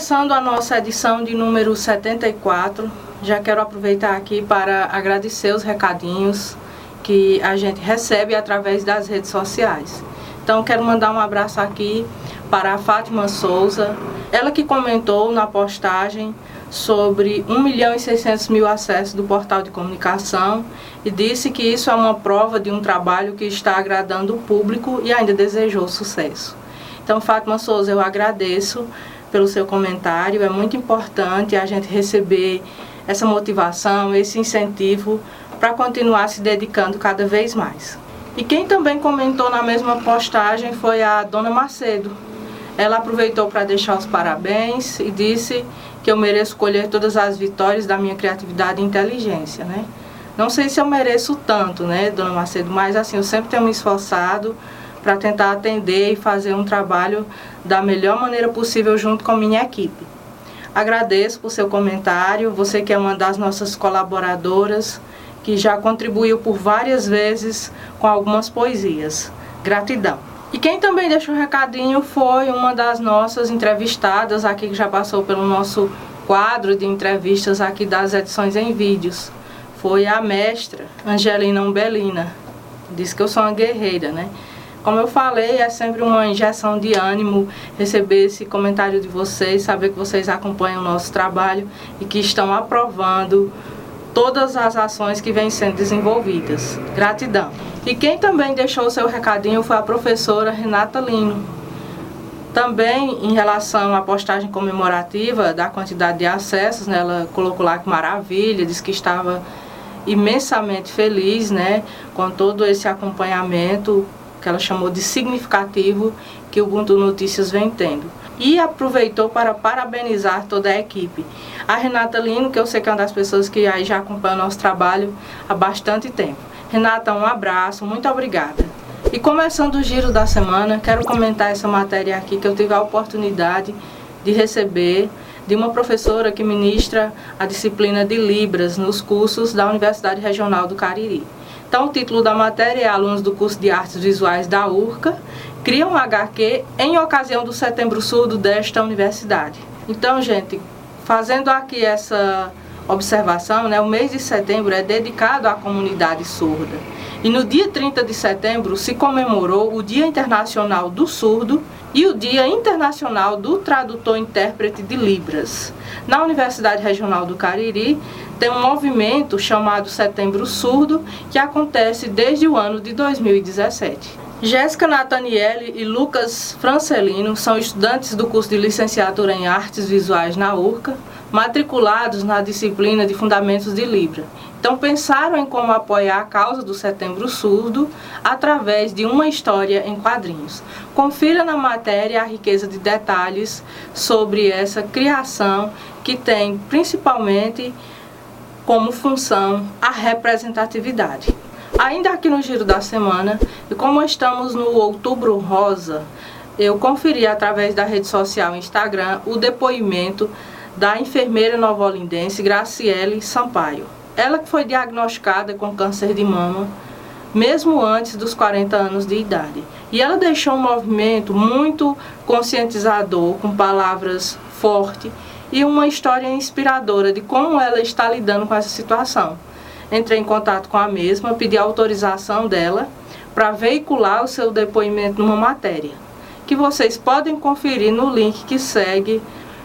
começando a nossa edição de número 74, já quero aproveitar aqui para agradecer os recadinhos que a gente recebe através das redes sociais. Então quero mandar um abraço aqui para a Fátima Souza, ela que comentou na postagem sobre 1 milhão e 600 mil acessos do portal de comunicação e disse que isso é uma prova de um trabalho que está agradando o público e ainda desejou sucesso. Então, Fátima Souza, eu agradeço pelo seu comentário. É muito importante a gente receber essa motivação, esse incentivo para continuar se dedicando cada vez mais. E quem também comentou na mesma postagem foi a Dona Macedo. Ela aproveitou para deixar os parabéns e disse que eu mereço colher todas as vitórias da minha criatividade e inteligência, né? Não sei se eu mereço tanto, né, Dona Macedo, mas assim, eu sempre tenho me esforçado para tentar atender e fazer um trabalho da melhor maneira possível junto com a minha equipe. Agradeço por seu comentário, você que é uma das nossas colaboradoras, que já contribuiu por várias vezes com algumas poesias. Gratidão. E quem também deixou um recadinho foi uma das nossas entrevistadas aqui que já passou pelo nosso quadro de entrevistas aqui das edições em vídeos. Foi a mestra Angelina Umbelina. Diz que eu sou uma guerreira, né? Como eu falei, é sempre uma injeção de ânimo receber esse comentário de vocês, saber que vocês acompanham o nosso trabalho e que estão aprovando todas as ações que vêm sendo desenvolvidas. Gratidão. E quem também deixou o seu recadinho foi a professora Renata Lino. Também em relação à postagem comemorativa da quantidade de acessos, né, ela colocou lá que maravilha, disse que estava imensamente feliz né, com todo esse acompanhamento que ela chamou de significativo que o Ubuntu Notícias vem tendo. E aproveitou para parabenizar toda a equipe. A Renata Lino, que eu sei que é uma das pessoas que aí já acompanha o nosso trabalho há bastante tempo. Renata, um abraço, muito obrigada. E começando o giro da semana, quero comentar essa matéria aqui que eu tive a oportunidade de receber de uma professora que ministra a disciplina de Libras nos cursos da Universidade Regional do Cariri. Então, o título da matéria é Alunos do curso de Artes Visuais da URCA criam HQ em ocasião do Setembro Surdo desta universidade. Então, gente, fazendo aqui essa observação, né, o mês de setembro é dedicado à comunidade surda. E no dia 30 de setembro se comemorou o Dia Internacional do Surdo e o Dia Internacional do Tradutor Intérprete de Libras. Na Universidade Regional do Cariri, tem um movimento chamado Setembro Surdo, que acontece desde o ano de 2017. Jéssica Nathaniele e Lucas Francelino são estudantes do curso de licenciatura em Artes Visuais na URCA, matriculados na disciplina de Fundamentos de Libra. Então pensaram em como apoiar a causa do Setembro Surdo através de uma história em quadrinhos. Confira na matéria a riqueza de detalhes sobre essa criação que tem principalmente como função a representatividade. Ainda aqui no giro da semana, e como estamos no Outubro Rosa, eu conferi através da rede social Instagram o depoimento da enfermeira novolindense Graciele Sampaio. Ela que foi diagnosticada com câncer de mama mesmo antes dos 40 anos de idade. E ela deixou um movimento muito conscientizador, com palavras fortes e uma história inspiradora de como ela está lidando com essa situação. Entrei em contato com a mesma, pedi autorização dela para veicular o seu depoimento numa matéria, que vocês podem conferir no link que segue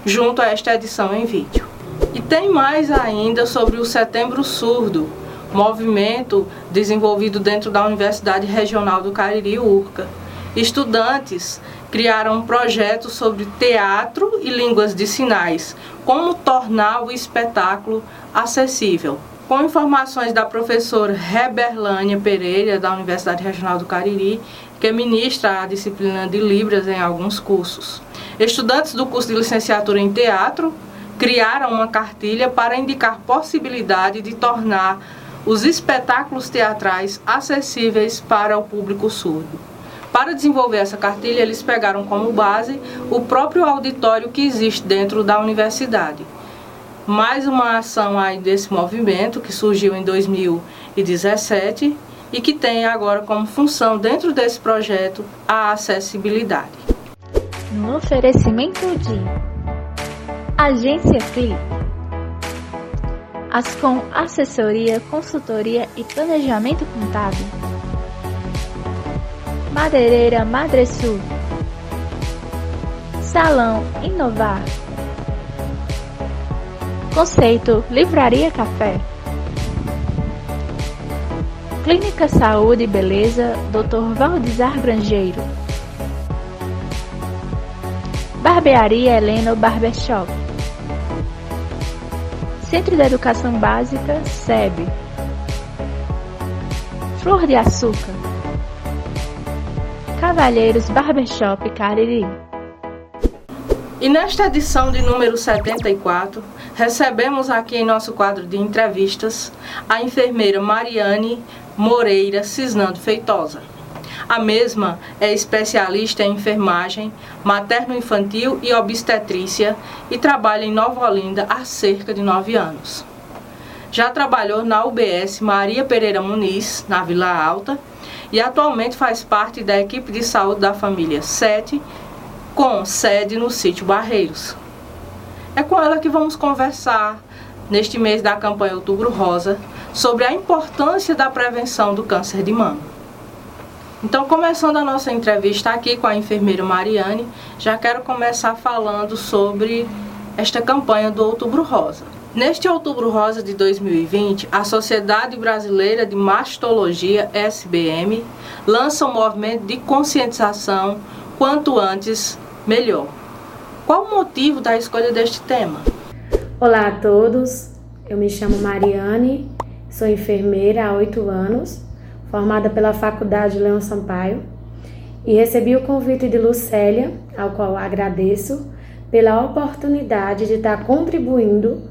junto a esta edição em vídeo. E tem mais ainda sobre o Setembro Surdo, movimento desenvolvido dentro da Universidade Regional do Cariri, URCA. Estudantes criaram um projeto sobre teatro e línguas de sinais, como tornar o espetáculo acessível. Com informações da professora Reberlânia Pereira, da Universidade Regional do Cariri, que ministra a disciplina de Libras em alguns cursos. Estudantes do curso de licenciatura em teatro criaram uma cartilha para indicar possibilidade de tornar os espetáculos teatrais acessíveis para o público surdo. Para desenvolver essa cartilha, eles pegaram como base o próprio auditório que existe dentro da universidade. Mais uma ação aí desse movimento que surgiu em 2017 e que tem agora como função dentro desse projeto a acessibilidade no oferecimento de Agência CLI. Ascom Assessoria, Consultoria e Planejamento Contábil. Madeireira Madresul. Salão Inovar. Conceito Livraria Café. Clínica Saúde e Beleza, Dr. Valdizar Grangeiro. Barbearia Heleno Barbershop. Centro de Educação Básica, SEB. Flor de Açúcar. Cavalheiros Barbershop Cariri. E nesta edição de número 74, recebemos aqui em nosso quadro de entrevistas a enfermeira Mariane Moreira Cisnando Feitosa. A mesma é especialista em enfermagem materno-infantil e obstetrícia e trabalha em Nova Olinda há cerca de nove anos. Já trabalhou na UBS Maria Pereira Muniz, na Vila Alta, e atualmente faz parte da equipe de saúde da família 7, com sede no sítio Barreiros. É com ela que vamos conversar neste mês da campanha Outubro Rosa sobre a importância da prevenção do câncer de mama. Então, começando a nossa entrevista aqui com a enfermeira Mariane, já quero começar falando sobre esta campanha do Outubro Rosa. Neste Outubro Rosa de 2020, a Sociedade Brasileira de Mastologia, SBM, lança um movimento de conscientização quanto antes, melhor. Qual o motivo da escolha deste tema? Olá a todos, eu me chamo Mariane, sou enfermeira há oito anos formada pela Faculdade Leão Sampaio, e recebi o convite de Lucélia, ao qual agradeço, pela oportunidade de estar contribuindo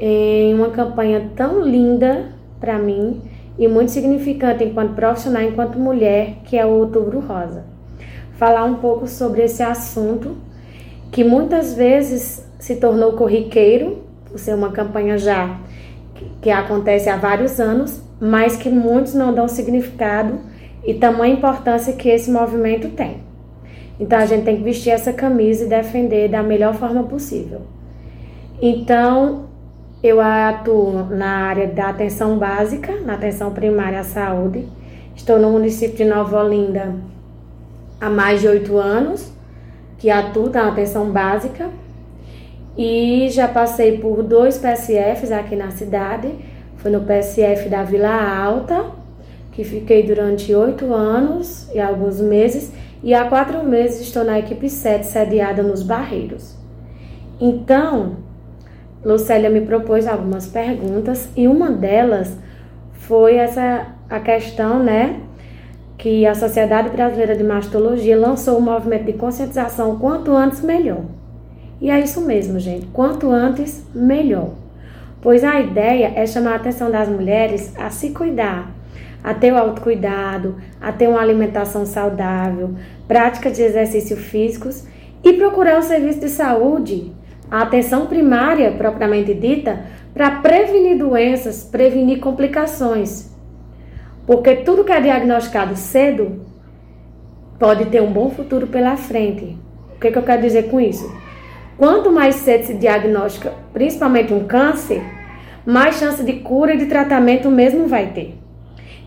em uma campanha tão linda para mim e muito significante enquanto profissional, enquanto mulher, que é o Outubro Rosa. Falar um pouco sobre esse assunto que muitas vezes se tornou corriqueiro, por ser uma campanha já que acontece há vários anos, mas que muitos não dão significado e tamanha importância que esse movimento tem. Então a gente tem que vestir essa camisa e defender da melhor forma possível. Então eu atuo na área da atenção básica, na atenção primária à saúde. Estou no município de Nova Olinda há mais de oito anos, que atuo na atenção básica. E já passei por dois PSFs aqui na cidade foi no PSF da Vila Alta, que fiquei durante oito anos e alguns meses, e há quatro meses estou na equipe 7, sediada nos Barreiros. Então, Lucélia me propôs algumas perguntas e uma delas foi essa a questão, né, que a Sociedade Brasileira de Mastologia lançou o um movimento de conscientização quanto antes melhor. E é isso mesmo, gente, quanto antes melhor pois a ideia é chamar a atenção das mulheres a se cuidar, a ter o autocuidado, a ter uma alimentação saudável, prática de exercícios físicos e procurar o serviço de saúde, a atenção primária propriamente dita, para prevenir doenças, prevenir complicações. Porque tudo que é diagnosticado cedo pode ter um bom futuro pela frente. O que, que eu quero dizer com isso? Quanto mais cedo se diagnostica, principalmente um câncer, mais chance de cura e de tratamento mesmo vai ter.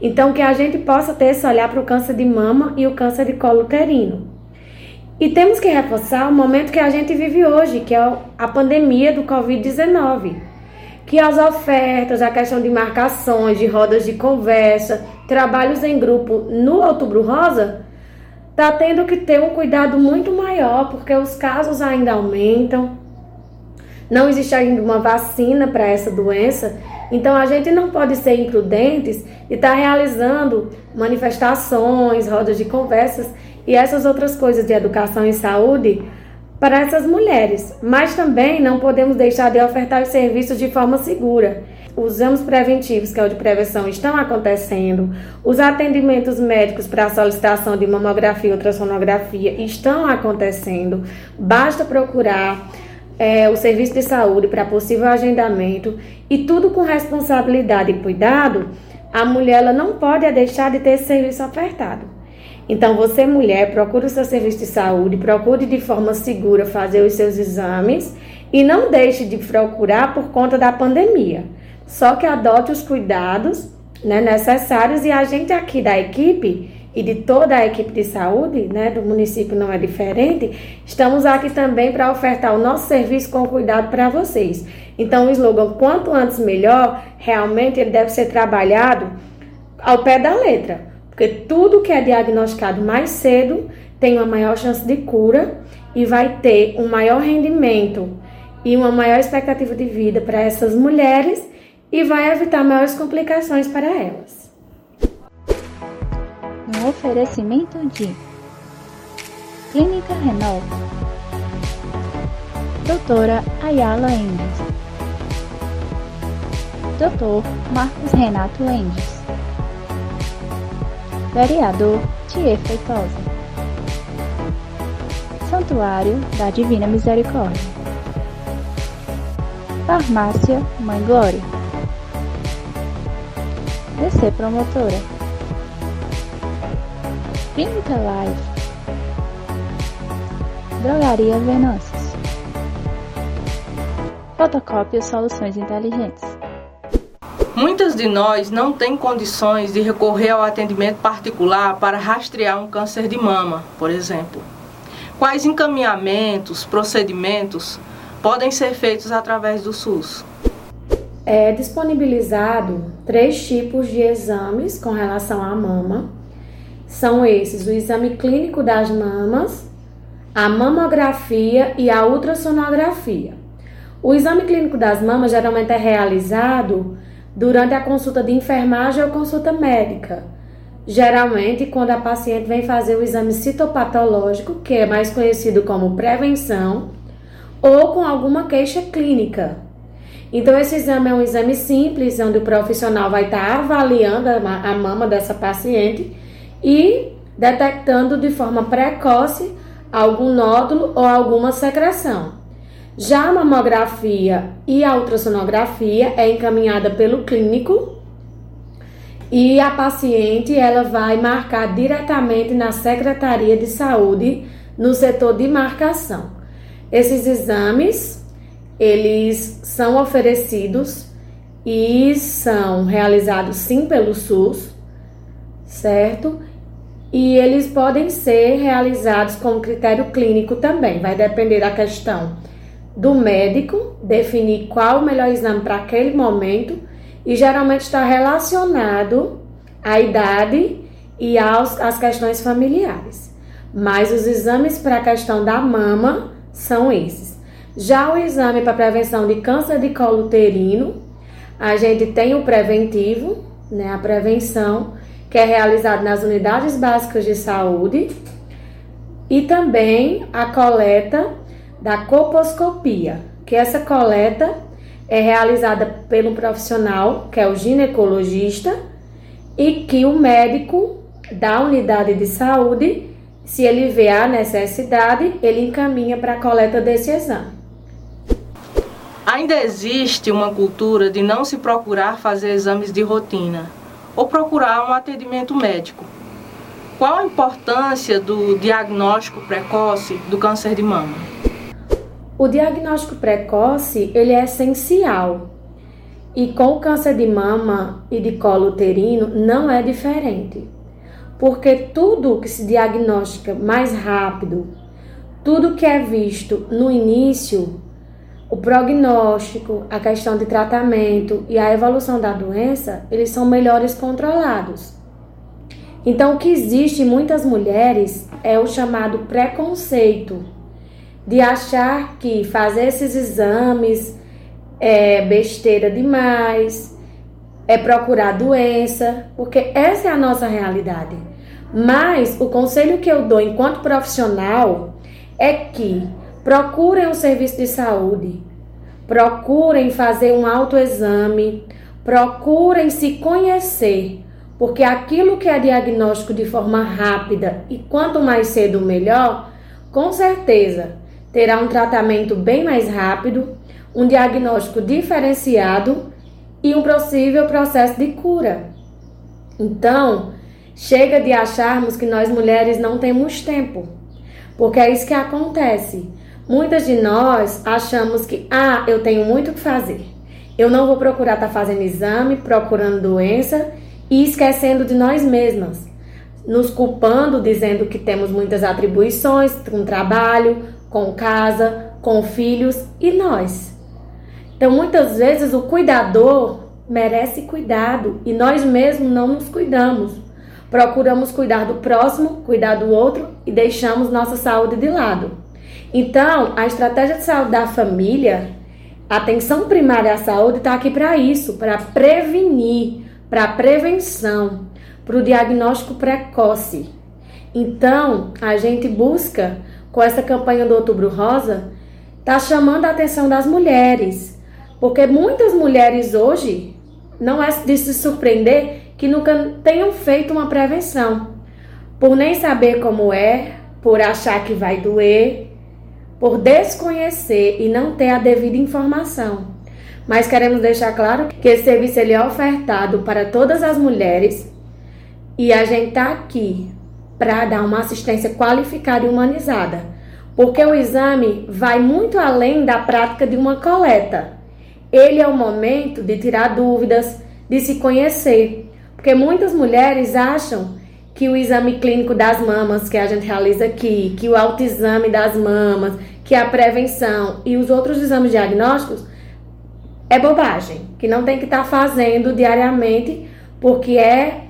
Então, que a gente possa ter esse olhar para o câncer de mama e o câncer de colo uterino. E temos que reforçar o momento que a gente vive hoje, que é a pandemia do Covid-19. Que as ofertas, a questão de marcações, de rodas de conversa, trabalhos em grupo no Outubro Rosa está tendo que ter um cuidado muito maior, porque os casos ainda aumentam, não existe ainda uma vacina para essa doença, então a gente não pode ser imprudentes e estar tá realizando manifestações, rodas de conversas e essas outras coisas de educação e saúde para essas mulheres, mas também não podemos deixar de ofertar os serviços de forma segura. Os exames preventivos, que é o de prevenção, estão acontecendo, os atendimentos médicos para solicitação de mamografia ou ultrassonografia estão acontecendo, basta procurar é, o serviço de saúde para possível agendamento. E tudo com responsabilidade e cuidado, a mulher ela não pode deixar de ter esse serviço ofertado. Então, você, mulher, procure o seu serviço de saúde, procure de forma segura fazer os seus exames E não deixe de procurar por conta da pandemia. Só que adote os cuidados né, necessários e a gente aqui da equipe e de toda a equipe de saúde, né, do município não é diferente, estamos aqui também para ofertar o nosso serviço com cuidado para vocês. Então, o slogan quanto antes melhor, realmente ele deve ser trabalhado ao pé da letra, porque tudo que é diagnosticado mais cedo tem uma maior chance de cura e vai ter um maior rendimento e uma maior expectativa de vida para essas mulheres e vai evitar maiores complicações para elas. No oferecimento de Clínica Renova, Doutora Ayala Endes, Doutor Marcos Renato Endes, Vereador Tier Feitosa, Santuário da Divina Misericórdia, Farmácia Mãe Glória. DC Promotora. Clínica Live. Drogaria Venâncios. Fotocópia Soluções Inteligentes. Muitas de nós não têm condições de recorrer ao atendimento particular para rastrear um câncer de mama, por exemplo. Quais encaminhamentos, procedimentos podem ser feitos através do SUS? é disponibilizado três tipos de exames com relação à mama. São esses: o exame clínico das mamas, a mamografia e a ultrassonografia. O exame clínico das mamas geralmente é realizado durante a consulta de enfermagem ou consulta médica. Geralmente, quando a paciente vem fazer o exame citopatológico, que é mais conhecido como prevenção, ou com alguma queixa clínica. Então, esse exame é um exame simples, onde o profissional vai estar avaliando a mama dessa paciente e detectando de forma precoce algum nódulo ou alguma secreção. Já a mamografia e a ultrassonografia é encaminhada pelo clínico e a paciente ela vai marcar diretamente na Secretaria de Saúde no setor de marcação. Esses exames eles são oferecidos e são realizados sim pelo SUS, certo? E eles podem ser realizados com critério clínico também, vai depender da questão do médico definir qual o melhor exame para aquele momento e geralmente está relacionado à idade e aos, às questões familiares. Mas os exames para a questão da mama são esses. Já o exame para prevenção de câncer de colo uterino, a gente tem o preventivo, né, a prevenção, que é realizado nas unidades básicas de saúde, e também a coleta da coposcopia, que essa coleta é realizada pelo profissional, que é o ginecologista, e que o médico da unidade de saúde, se ele vê a necessidade, ele encaminha para a coleta desse exame. Ainda existe uma cultura de não se procurar fazer exames de rotina ou procurar um atendimento médico. Qual a importância do diagnóstico precoce do câncer de mama? O diagnóstico precoce ele é essencial. E com o câncer de mama e de colo uterino não é diferente, porque tudo que se diagnostica mais rápido, tudo que é visto no início o prognóstico, a questão de tratamento e a evolução da doença, eles são melhores controlados. Então, o que existe em muitas mulheres é o chamado preconceito de achar que fazer esses exames é besteira demais, é procurar doença, porque essa é a nossa realidade. Mas o conselho que eu dou enquanto profissional é que Procurem um serviço de saúde, procurem fazer um autoexame, procurem se conhecer, porque aquilo que é diagnóstico de forma rápida e quanto mais cedo melhor, com certeza terá um tratamento bem mais rápido, um diagnóstico diferenciado e um possível processo de cura. Então, chega de acharmos que nós mulheres não temos tempo, porque é isso que acontece. Muitas de nós achamos que, ah, eu tenho muito o que fazer. Eu não vou procurar estar tá fazendo exame, procurando doença e esquecendo de nós mesmas, nos culpando, dizendo que temos muitas atribuições com trabalho, com casa, com filhos e nós. Então, muitas vezes o cuidador merece cuidado e nós mesmos não nos cuidamos. Procuramos cuidar do próximo, cuidar do outro e deixamos nossa saúde de lado. Então, a estratégia de saúde da família, a atenção primária à saúde está aqui para isso, para prevenir, para prevenção, para o diagnóstico precoce. Então, a gente busca, com essa campanha do Outubro Rosa, tá chamando a atenção das mulheres, porque muitas mulheres hoje não é de se surpreender que nunca tenham feito uma prevenção, por nem saber como é, por achar que vai doer, por desconhecer e não ter a devida informação. Mas queremos deixar claro que esse serviço ele é ofertado para todas as mulheres. E a gente está aqui para dar uma assistência qualificada e humanizada, porque o exame vai muito além da prática de uma coleta. Ele é o momento de tirar dúvidas, de se conhecer, porque muitas mulheres acham que o exame clínico das mamas que a gente realiza aqui, que o autoexame das mamas, que a prevenção e os outros exames diagnósticos é bobagem, que não tem que estar tá fazendo diariamente, porque é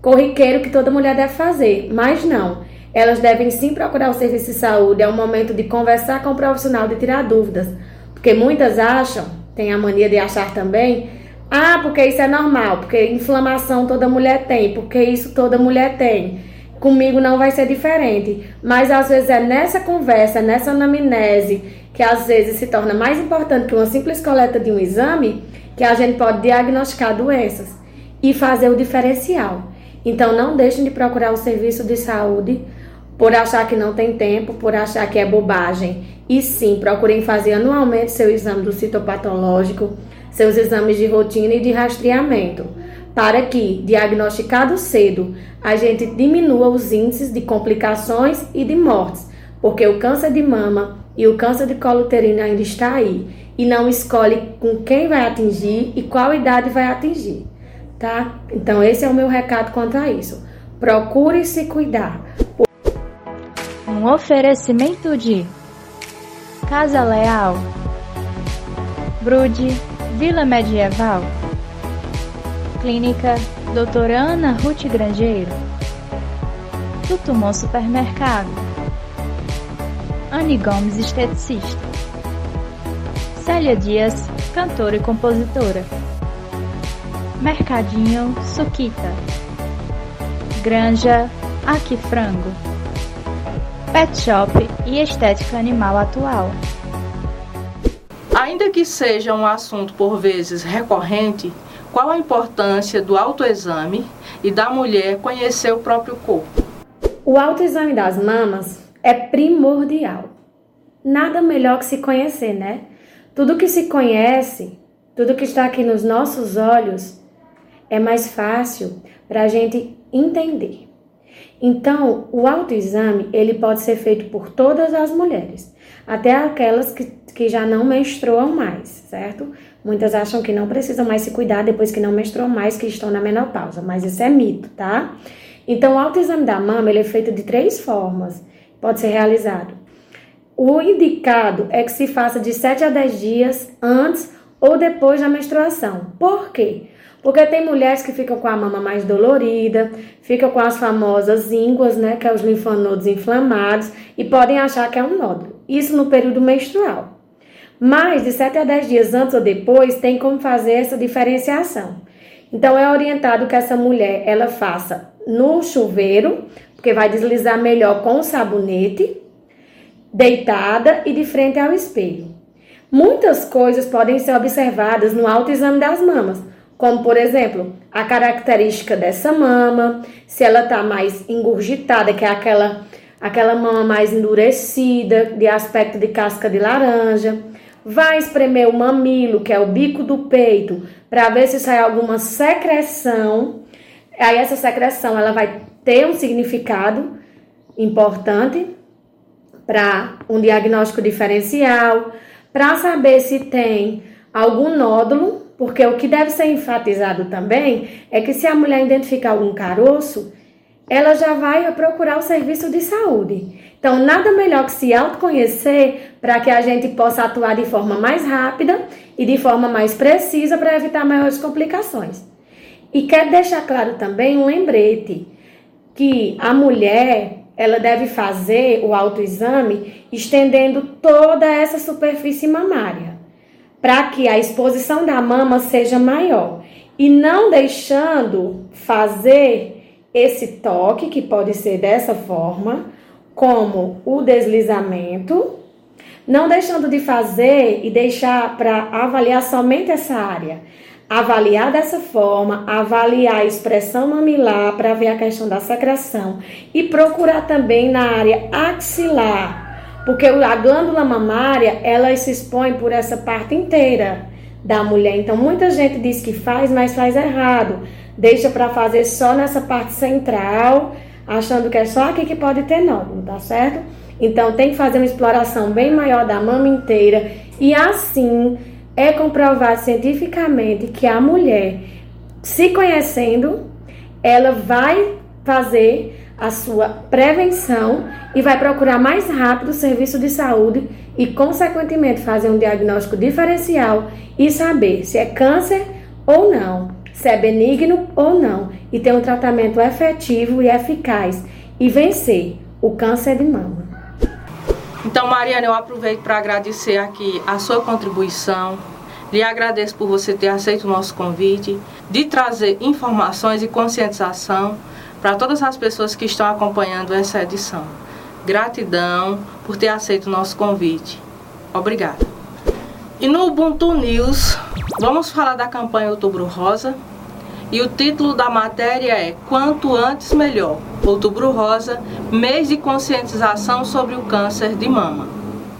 corriqueiro que toda mulher deve fazer. Mas não, elas devem sim procurar o serviço de saúde, é o momento de conversar com o profissional, de tirar dúvidas. Porque muitas acham, tem a mania de achar também, ah, porque isso é normal, porque inflamação toda mulher tem, porque isso toda mulher tem. Comigo não vai ser diferente. Mas às vezes é nessa conversa, nessa anamnese, que às vezes se torna mais importante que uma simples coleta de um exame, que a gente pode diagnosticar doenças e fazer o diferencial. Então não deixem de procurar o serviço de saúde por achar que não tem tempo, por achar que é bobagem. E sim, procurem fazer anualmente seu exame do citopatológico, seus exames de rotina e de rastreamento, para que, diagnosticado cedo, a gente diminua os índices de complicações e de mortes, porque o câncer de mama e o câncer de colo uterino ainda está aí e não escolhe com quem vai atingir e qual idade vai atingir, tá? Então esse é o meu recado quanto a isso. Procure se cuidar. Um oferecimento de Casa Leal, Brude, Vila Medieval, Clínica Doutora Ana Ruth Grangeiro, Tutumon Supermercado, Anne Gomes, esteticista. Célia Dias, cantora e compositora. Mercadinho Suquita. Granja Aqui Frango. Pet Shop e Estética Animal Atual. Ainda que seja um assunto por vezes recorrente, qual a importância do autoexame e da mulher conhecer o próprio corpo? O autoexame das mamas é primordial. Nada melhor que se conhecer, né? Tudo que se conhece, tudo que está aqui nos nossos olhos, é mais fácil para a gente entender. Então, o autoexame ele pode ser feito por todas as mulheres, até aquelas que, que já não menstruam mais, certo? Muitas acham que não precisam mais se cuidar depois que não menstruam mais, que estão na menopausa, mas isso é mito, tá? Então, o autoexame da mama ele é feito de três formas pode ser realizado. O indicado é que se faça de 7 a 10 dias antes ou depois da menstruação. Por quê? Porque tem mulheres que ficam com a mama mais dolorida, ficam com as famosas ínguas, né, que é os linfonodos inflamados, e podem achar que é um nódulo. Isso no período menstrual. Mas de 7 a 10 dias antes ou depois, tem como fazer essa diferenciação. Então é orientado que essa mulher ela faça no chuveiro porque vai deslizar melhor com o sabonete, deitada e de frente ao espelho. Muitas coisas podem ser observadas no autoexame das mamas, como por exemplo, a característica dessa mama, se ela está mais engurgitada, que é aquela aquela mama mais endurecida, de aspecto de casca de laranja. Vai espremer o mamilo, que é o bico do peito, para ver se sai alguma secreção. Aí essa secreção ela vai ter um significado importante. para um diagnóstico diferencial, para saber se tem algum nódulo, porque o que deve ser enfatizado também é que se a mulher identificar algum caroço, ela já vai procurar o serviço de saúde. Então, nada melhor que se autoconhecer para que a gente possa atuar de forma mais rápida e de forma mais precisa para evitar maiores complicações. E quero deixar claro também um lembrete que a mulher ela deve fazer o autoexame estendendo toda essa superfície mamária, para que a exposição da mama seja maior. E não deixando fazer esse toque, que pode ser dessa forma, como o deslizamento, não deixando de fazer e deixar para avaliar somente essa área avaliar dessa forma, avaliar a expressão mamilar para ver a questão da secreção e procurar também na área axilar, porque a glândula mamária ela se expõe por essa parte inteira da mulher. Então muita gente diz que faz, mas faz errado. Deixa para fazer só nessa parte central, achando que é só aqui que pode ter nódulo, tá certo? Então tem que fazer uma exploração bem maior da mama inteira e assim é comprovado cientificamente que a mulher, se conhecendo, ela vai fazer a sua prevenção e vai procurar mais rápido o serviço de saúde e, consequentemente, fazer um diagnóstico diferencial e saber se é câncer ou não, se é benigno ou não, e ter um tratamento efetivo e eficaz e vencer o câncer de mama. Então, Mariana, eu aproveito para agradecer aqui a sua contribuição. Lhe agradeço por você ter aceito o nosso convite, de trazer informações e conscientização para todas as pessoas que estão acompanhando essa edição. Gratidão por ter aceito o nosso convite. Obrigada. E no Ubuntu News, vamos falar da campanha Outubro Rosa. E o título da matéria é Quanto Antes Melhor. Outubro Rosa, mês de conscientização sobre o câncer de mama.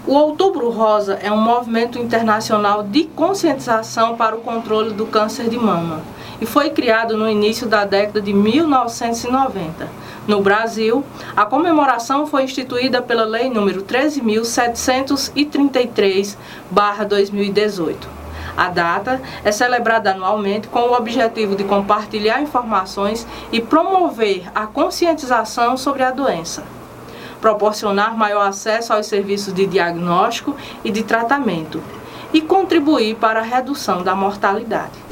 O Outubro Rosa é um movimento internacional de conscientização para o controle do câncer de mama e foi criado no início da década de 1990. No Brasil, a comemoração foi instituída pela Lei nº 13.733-2018. A data é celebrada anualmente com o objetivo de compartilhar informações e promover a conscientização sobre a doença, proporcionar maior acesso aos serviços de diagnóstico e de tratamento e contribuir para a redução da mortalidade.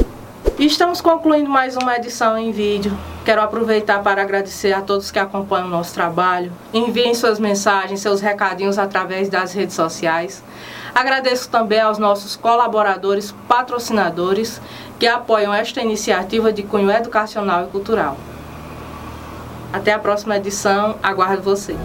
Estamos concluindo mais uma edição em vídeo. Quero aproveitar para agradecer a todos que acompanham o nosso trabalho. Enviem suas mensagens, seus recadinhos através das redes sociais. Agradeço também aos nossos colaboradores, patrocinadores que apoiam esta iniciativa de cunho educacional e cultural. Até a próxima edição, aguardo vocês.